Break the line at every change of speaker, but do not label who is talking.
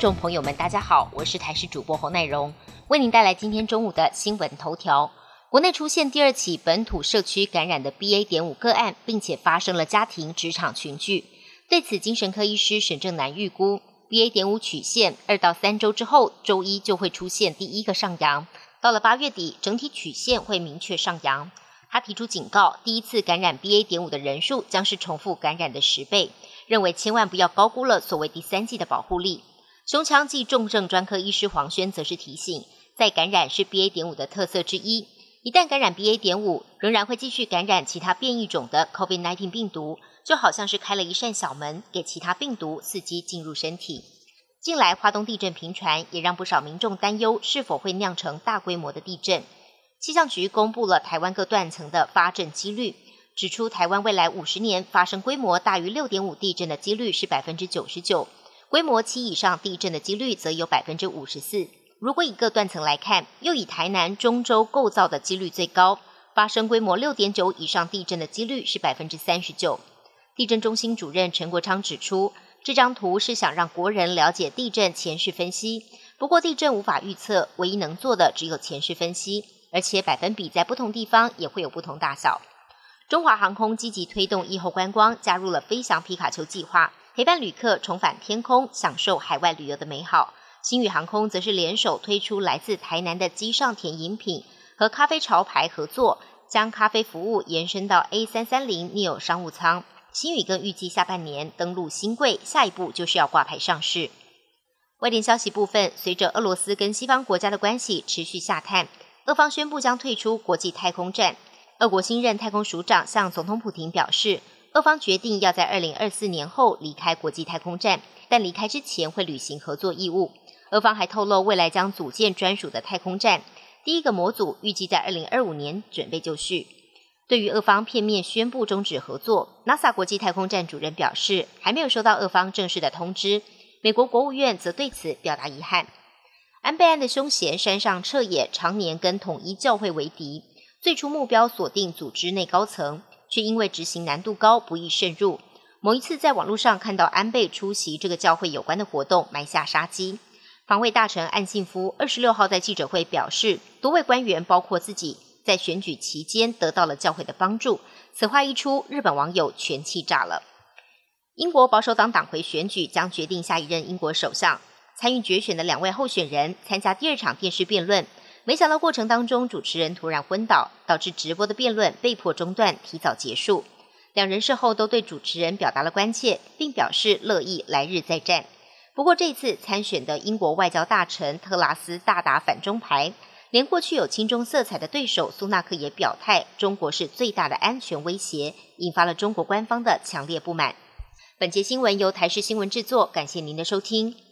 众朋友们，大家好，我是台视主播侯乃荣，为您带来今天中午的新闻头条。国内出现第二起本土社区感染的 BA. 点五个案，并且发生了家庭职场群聚。对此，精神科医师沈正南预估，BA. 点五曲线二到三周之后，周一就会出现第一个上扬，到了八月底，整体曲线会明确上扬。他提出警告，第一次感染 BA. 点五的人数将是重复感染的十倍，认为千万不要高估了所谓第三季的保护力。胸腔暨重症专科医师黄轩则是提醒，在感染是 BA. 点五的特色之一，一旦感染 BA. 点五，仍然会继续感染其他变异种的 COVID-19 病毒，就好像是开了一扇小门，给其他病毒伺机进入身体。近来华东地震频传，也让不少民众担忧是否会酿成大规模的地震。气象局公布了台湾各断层的发震几率，指出台湾未来五十年发生规模大于六点五地震的几率是百分之九十九，规模七以上地震的几率则有百分之五十四。如果以各断层来看，又以台南中州构造的几率最高，发生规模六点九以上地震的几率是百分之三十九。地震中心主任陈国昌指出，这张图是想让国人了解地震前世分析，不过地震无法预测，唯一能做的只有前世分析。而且百分比在不同地方也会有不同大小。中华航空积极推动疫后观光，加入了飞翔皮卡丘计划，陪伴旅客重返天空，享受海外旅游的美好。星宇航空则是联手推出来自台南的机上甜饮品，和咖啡潮牌合作，将咖啡服务延伸到 A 三三零 neo 商务舱。星宇更预计下半年登陆新贵，下一步就是要挂牌上市。外电消息部分，随着俄罗斯跟西方国家的关系持续下探。俄方宣布将退出国际太空站。俄国新任太空署长向总统普京表示，俄方决定要在二零二四年后离开国际太空站，但离开之前会履行合作义务。俄方还透露，未来将组建专属的太空站，第一个模组预计在二零二五年准备就绪。对于俄方片面宣布终止合作，NASA 国际太空站主任表示，还没有收到俄方正式的通知。美国国务院则对此表达遗憾。安倍安的凶嫌山上彻也常年跟统一教会为敌，最初目标锁定组织内高层，却因为执行难度高不易渗入。某一次在网络上看到安倍出席这个教会有关的活动，埋下杀机。防卫大臣岸信夫二十六号在记者会表示，多位官员包括自己在选举期间得到了教会的帮助。此话一出，日本网友全气炸了。英国保守党党魁选举将决定下一任英国首相。参与决选的两位候选人参加第二场电视辩论，没想到过程当中主持人突然昏倒，导致直播的辩论被迫中断，提早结束。两人事后都对主持人表达了关切，并表示乐意来日再战。不过这次参选的英国外交大臣特拉斯大打反中牌，连过去有亲中色彩的对手苏纳克也表态，中国是最大的安全威胁，引发了中国官方的强烈不满。本节新闻由台视新闻制作，感谢您的收听。